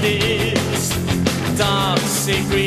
babies, dark secret.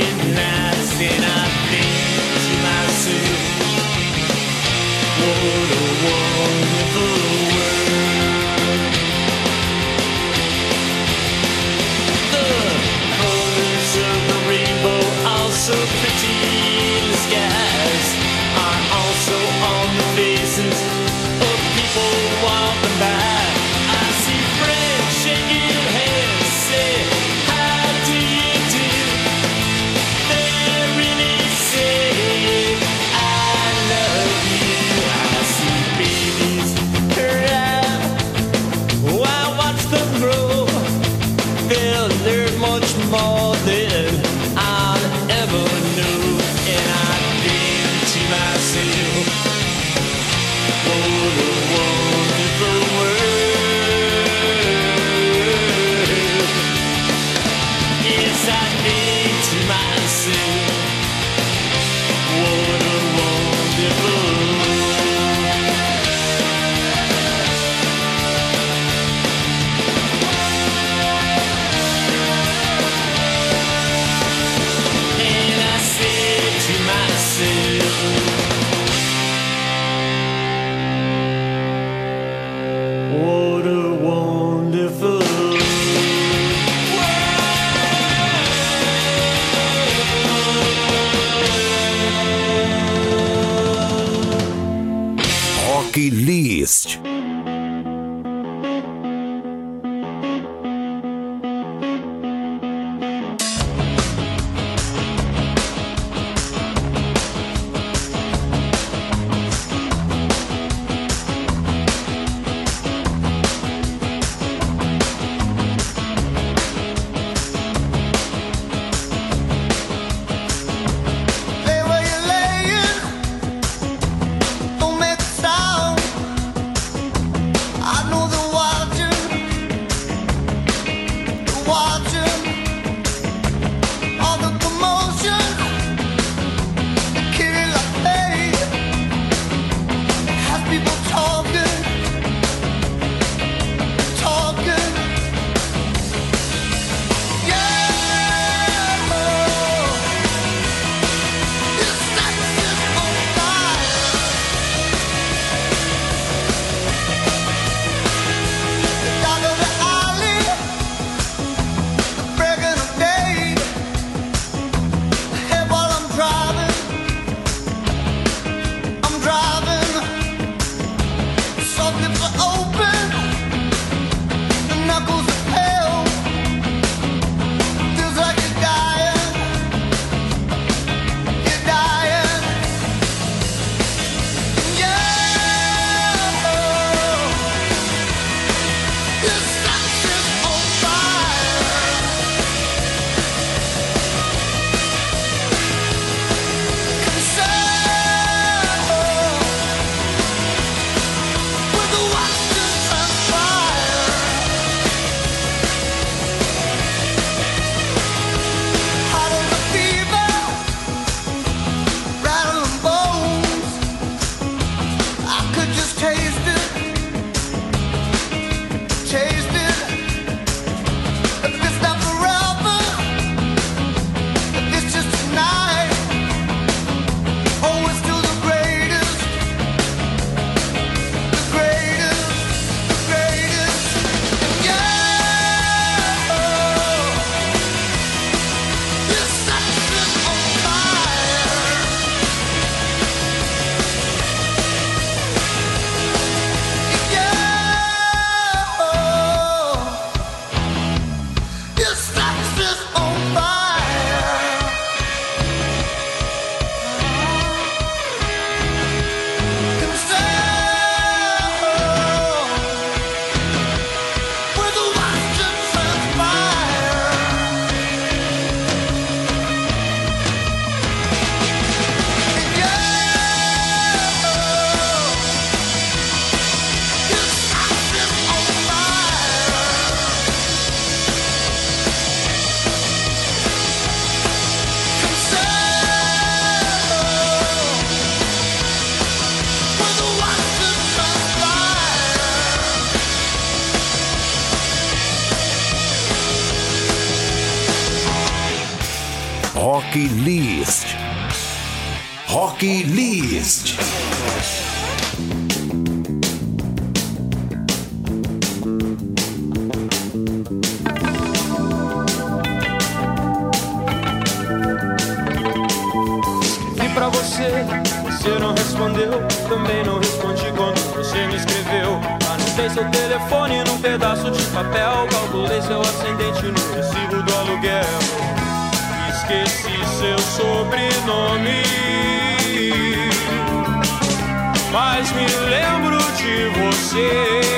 Mas me lembro de você.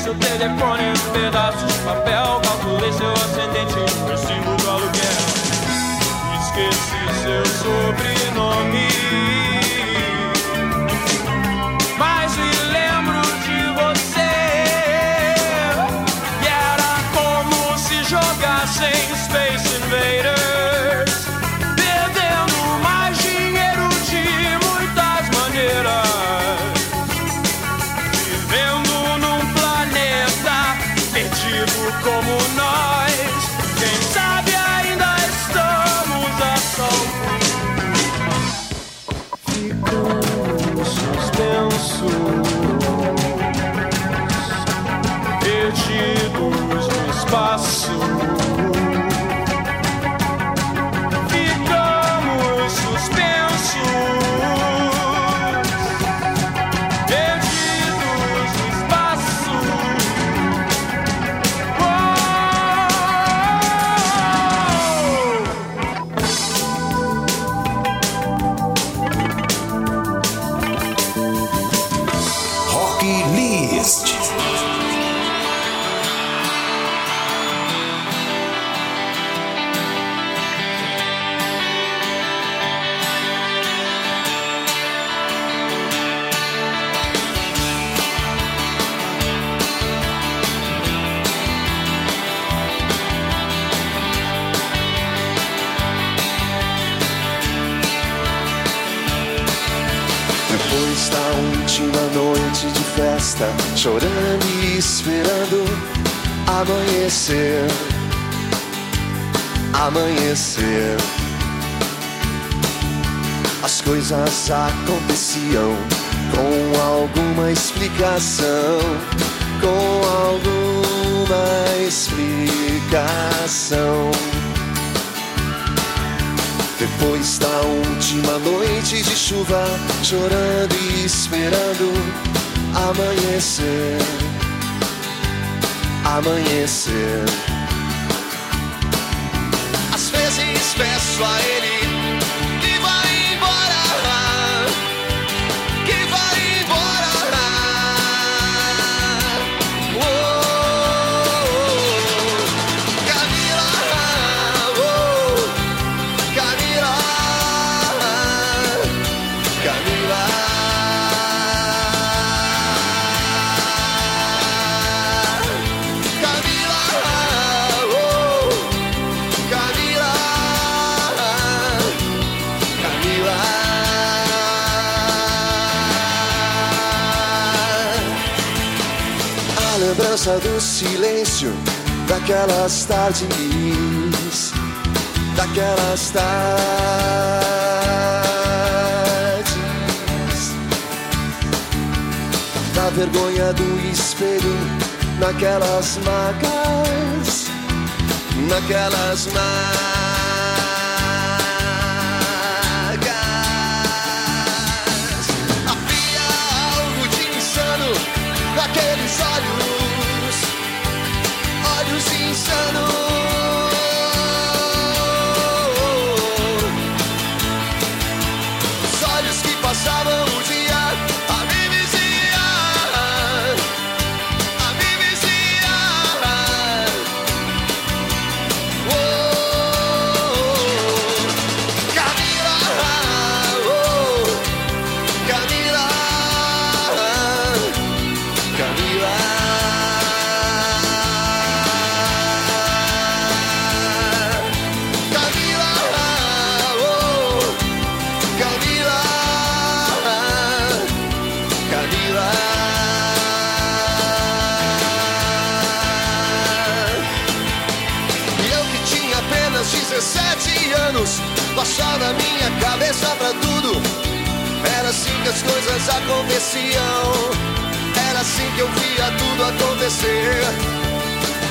Seu telefone em um pedaço de papel. Calculei seu ascendente no recibo do aluguel. Esqueci seu sobrenome. Depois da última noite de festa, chorando e esperando amanhecer. Amanhecer. As coisas aconteciam com alguma explicação. Com alguma explicação. Depois da última noite de chuva, chorando e esperando amanhecer, amanhecer. Às vezes peço a ele silêncio daquelas tardes, daquelas tardes. da vergonha do espelho, naquelas marcas, naquelas insano, naqueles olhos. eternal as coisas aconteciam. Era assim que eu via tudo acontecer.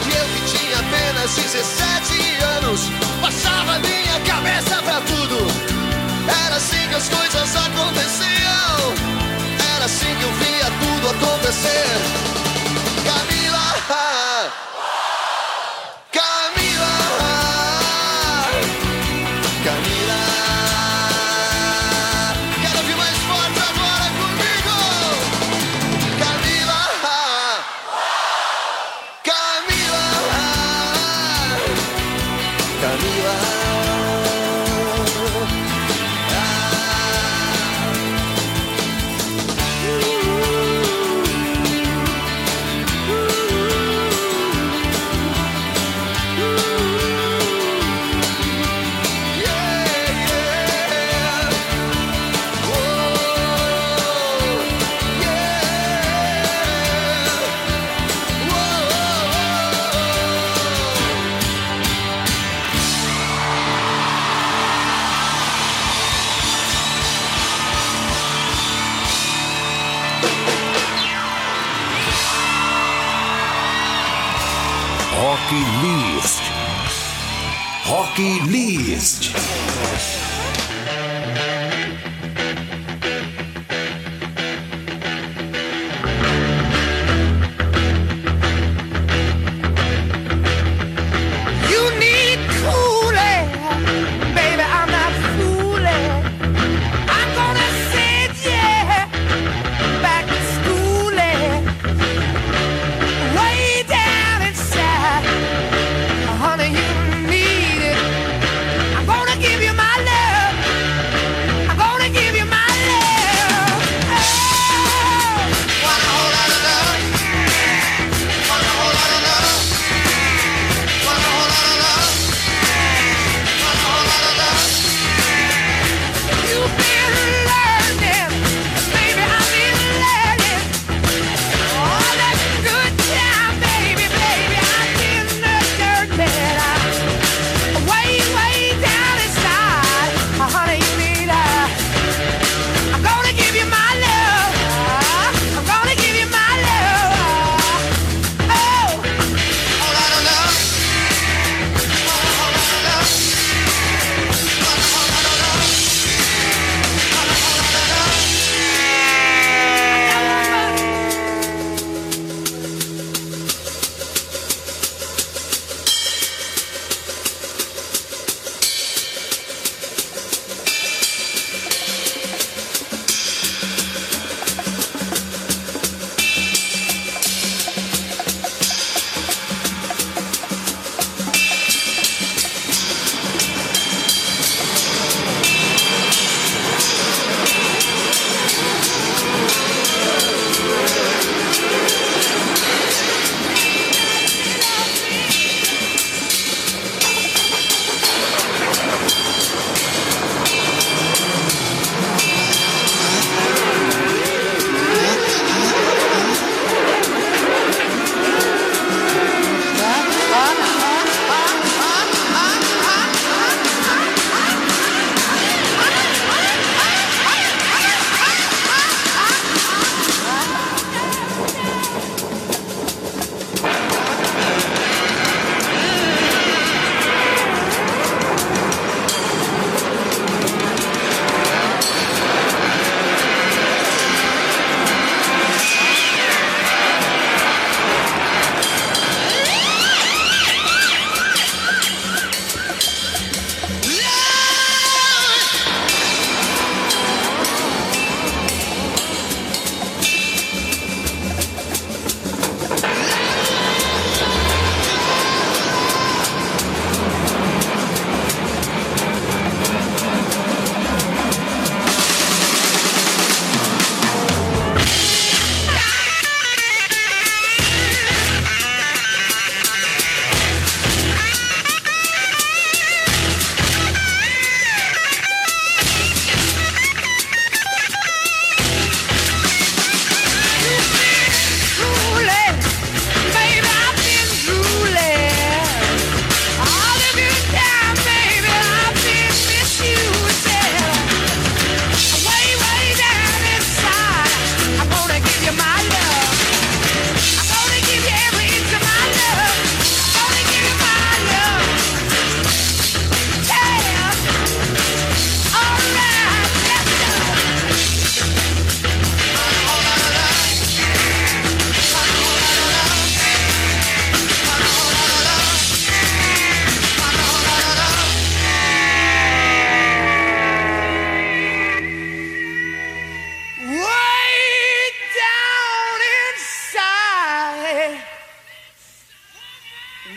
E eu que tinha apenas 17 anos, passava minha cabeça pra tudo. Era assim que as coisas aconteciam. Era assim que eu via tudo acontecer. Rock List.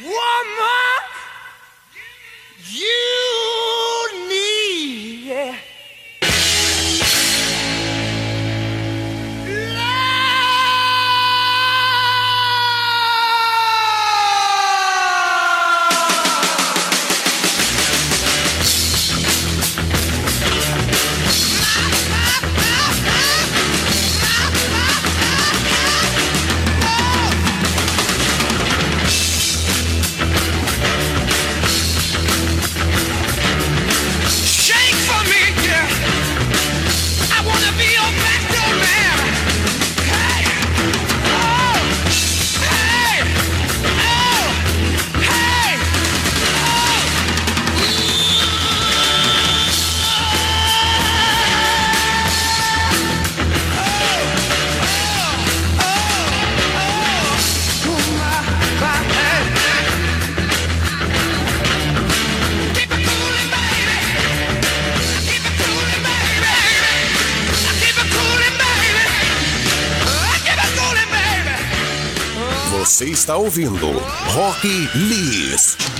woman. ouvindo Rock List.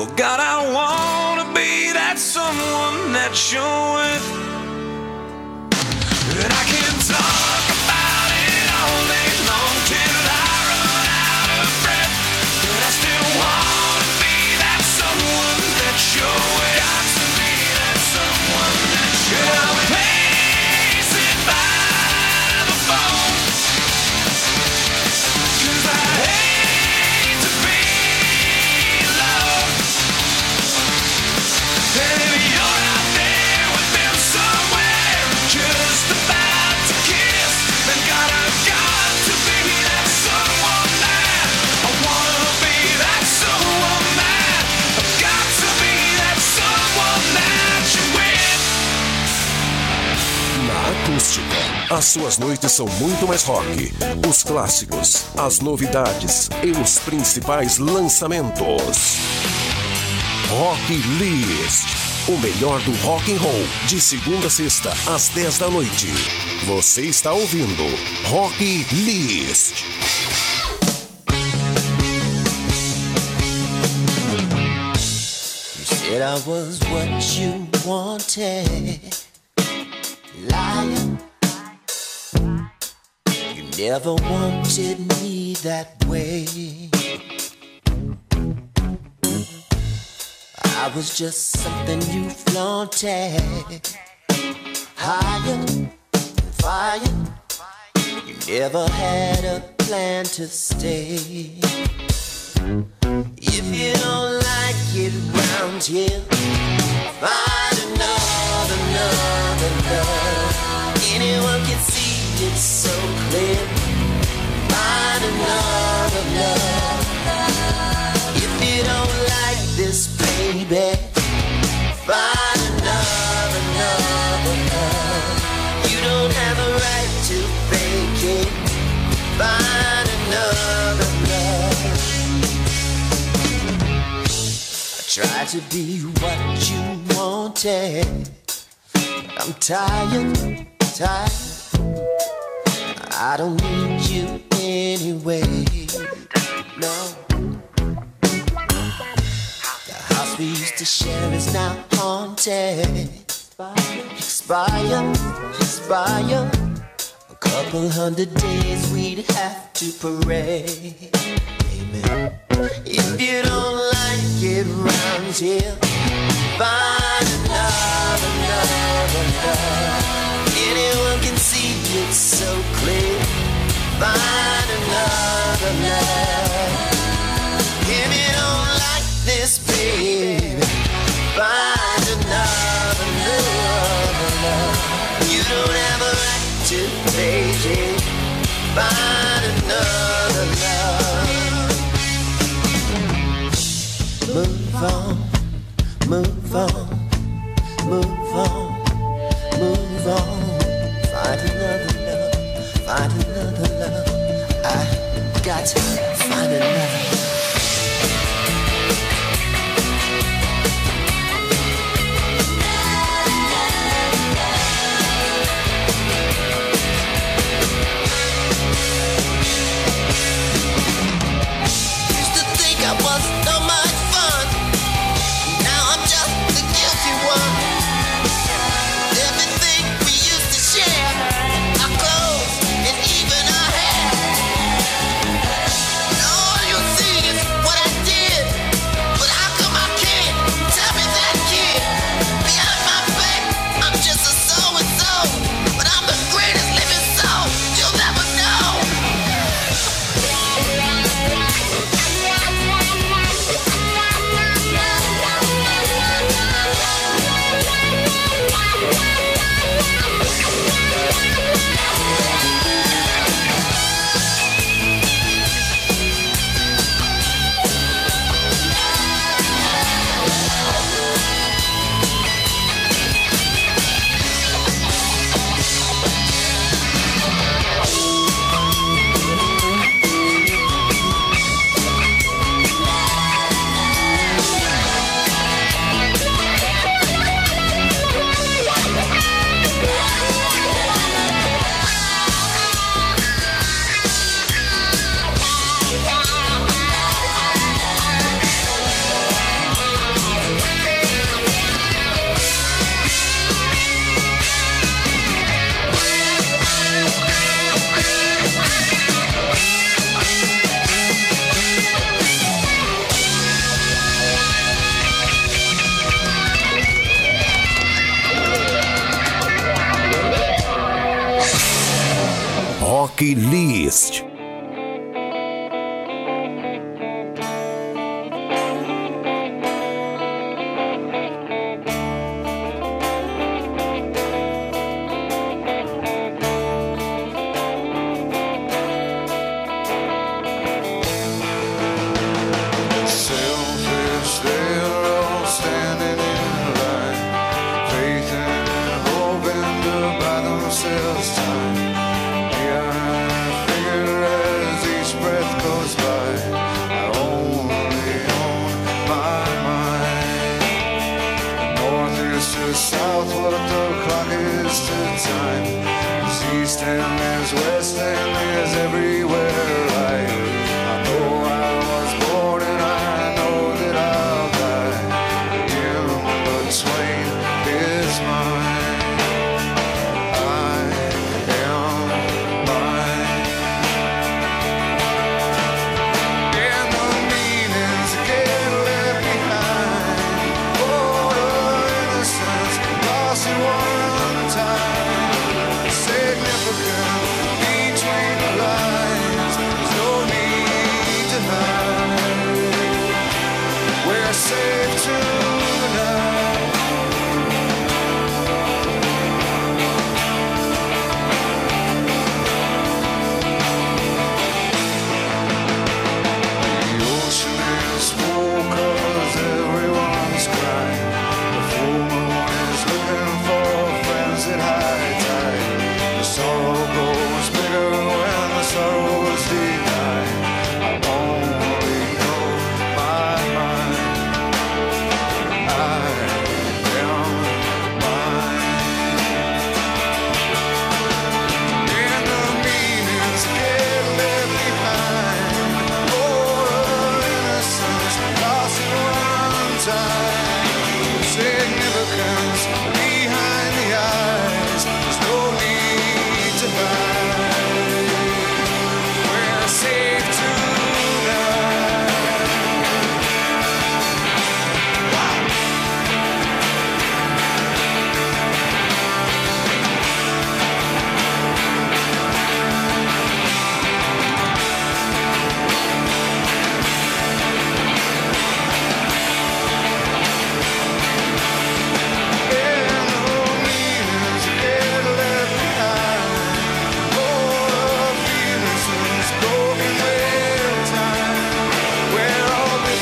Well, God, I wanna be that someone that you're with. As suas noites são muito mais rock. Os clássicos, as novidades e os principais lançamentos. Rock List. O melhor do rock and roll, de segunda a sexta, às 10 da noite. Você está ouvindo Rock List. You said I was what you wanted. Liar. never wanted me that way. I was just something you flaunted. Higher, fire. You never had a plan to stay. If you don't like it round here, find another, another, another. It's so clear. Find another love. If you don't like this, baby, find another, love. You don't have a right to fake it. Find another love. I try to be what you wanted. I'm tired, tired I don't need you anyway. No. The house we used to share is now haunted. Expire, expire. A couple hundred days we'd have to parade. Amen. If you don't like it round here, find another, another love. Anyone can see it so clear. Find another love. If you don't like this, baby, find another, love. You don't have a right to it. Find another love. Move on, move on, move on, move on. Got to find another.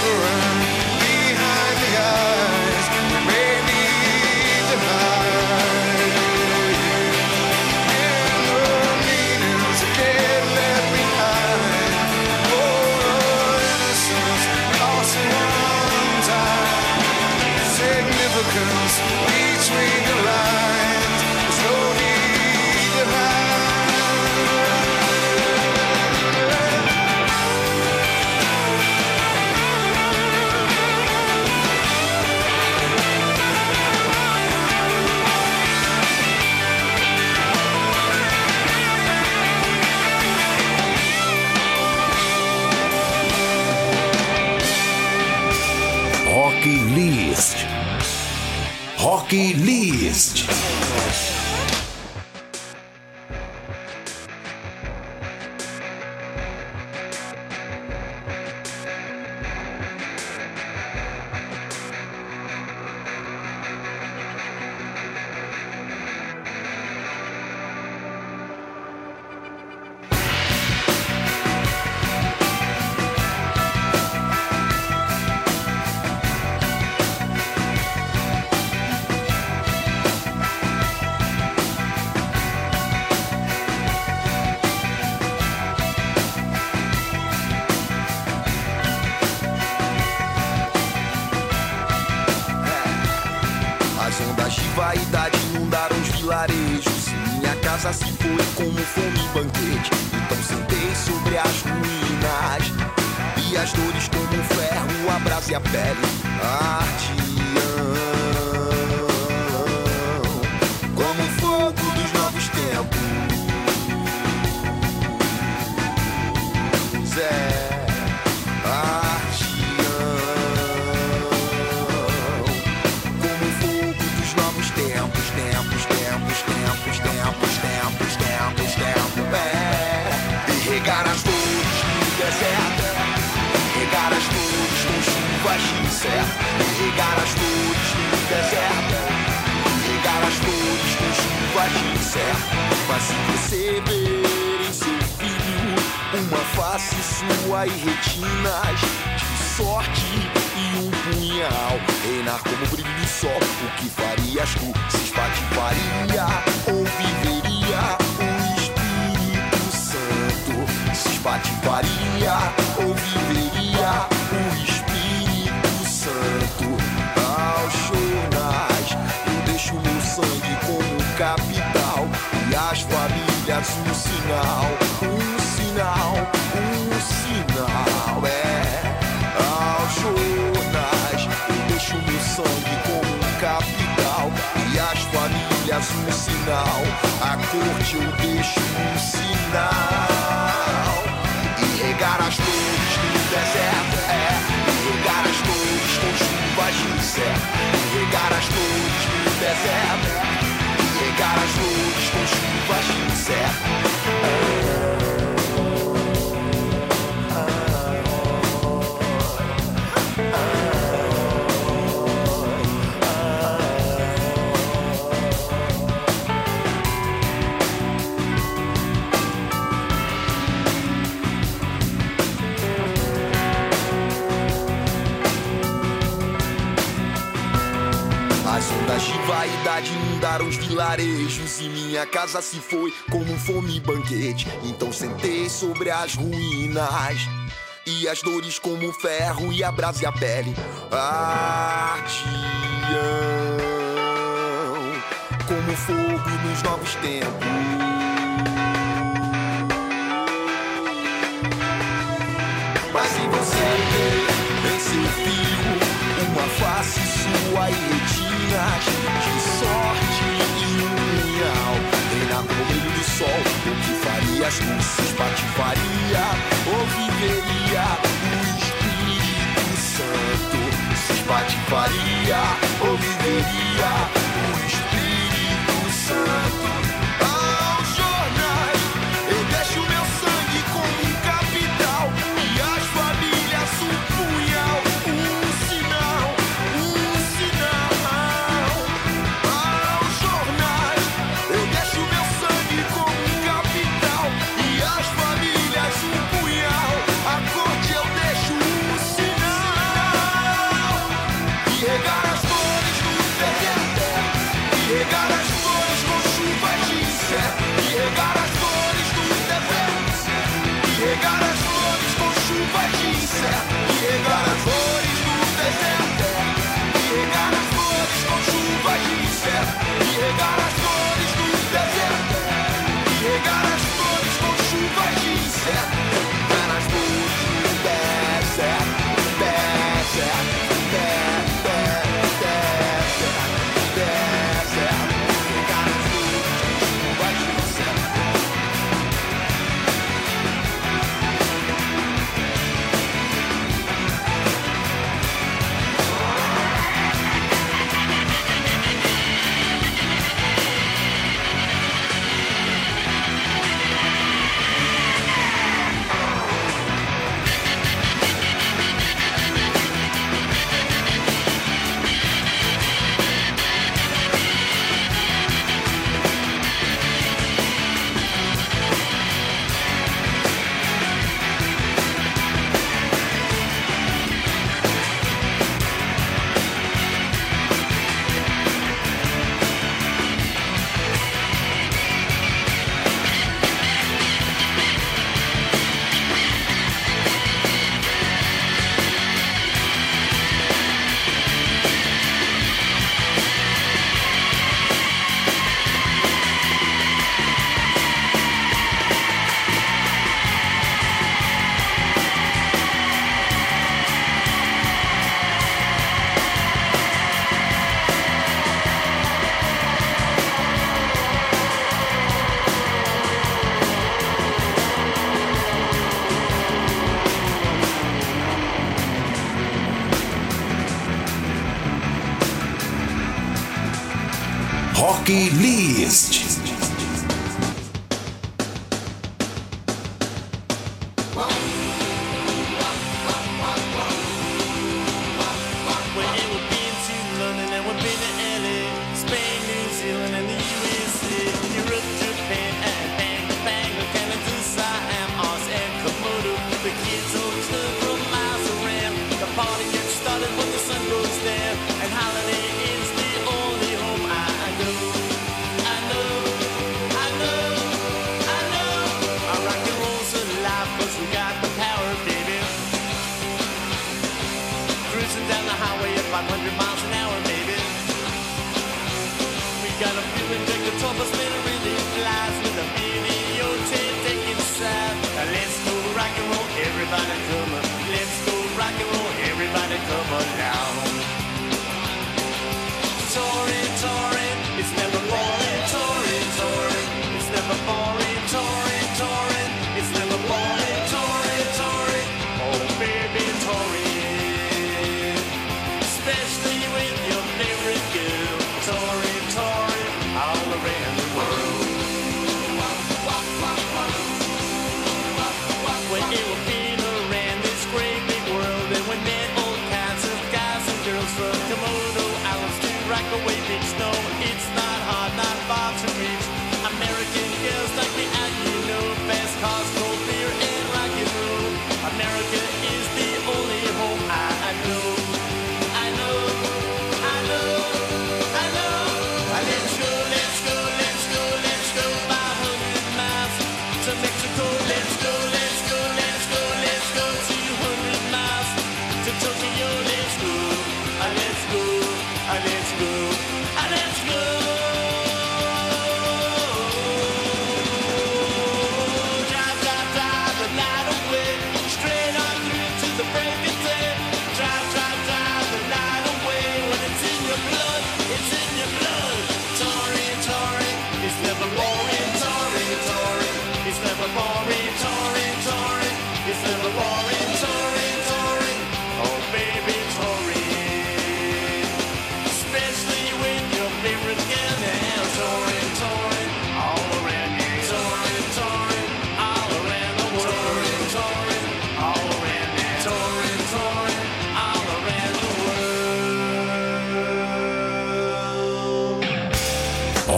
around. Casa se foi como fome e banquete. Então sentei sobre as ruínas. E as dores como ferro, a brasa e a pele. E regar as flores no deserto, regar as flores com de incerto. Mas se ver em seu filho uma face sua e retinas de sorte e um punhal. Reinar como brilho do sol, o que farias tu? Se espatifaria ou viveria um sinal, um sinal, um sinal, é aos jornais. Eu deixo meu sangue como um capital e as famílias um sinal. A corte eu deixo um sinal e regar as flores no deserto, é e regar as flores com chuvas de incerto, e regar as flores no deserto, e regar as flores com chuvas de vaidade inundaram os vilarejos e minha casa se foi como fome e banquete. Então sentei sobre as ruínas e as dores como ferro e a brasa e a pele ardiam como fogo nos novos tempos. Mas se você vê em seu filho uma face sua e retinas sol, o que farias tu se espatifaria ou viveria o Espírito Santo? Se espatifaria ou viveria o Espírito Santo? Rock List.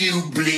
You bleed.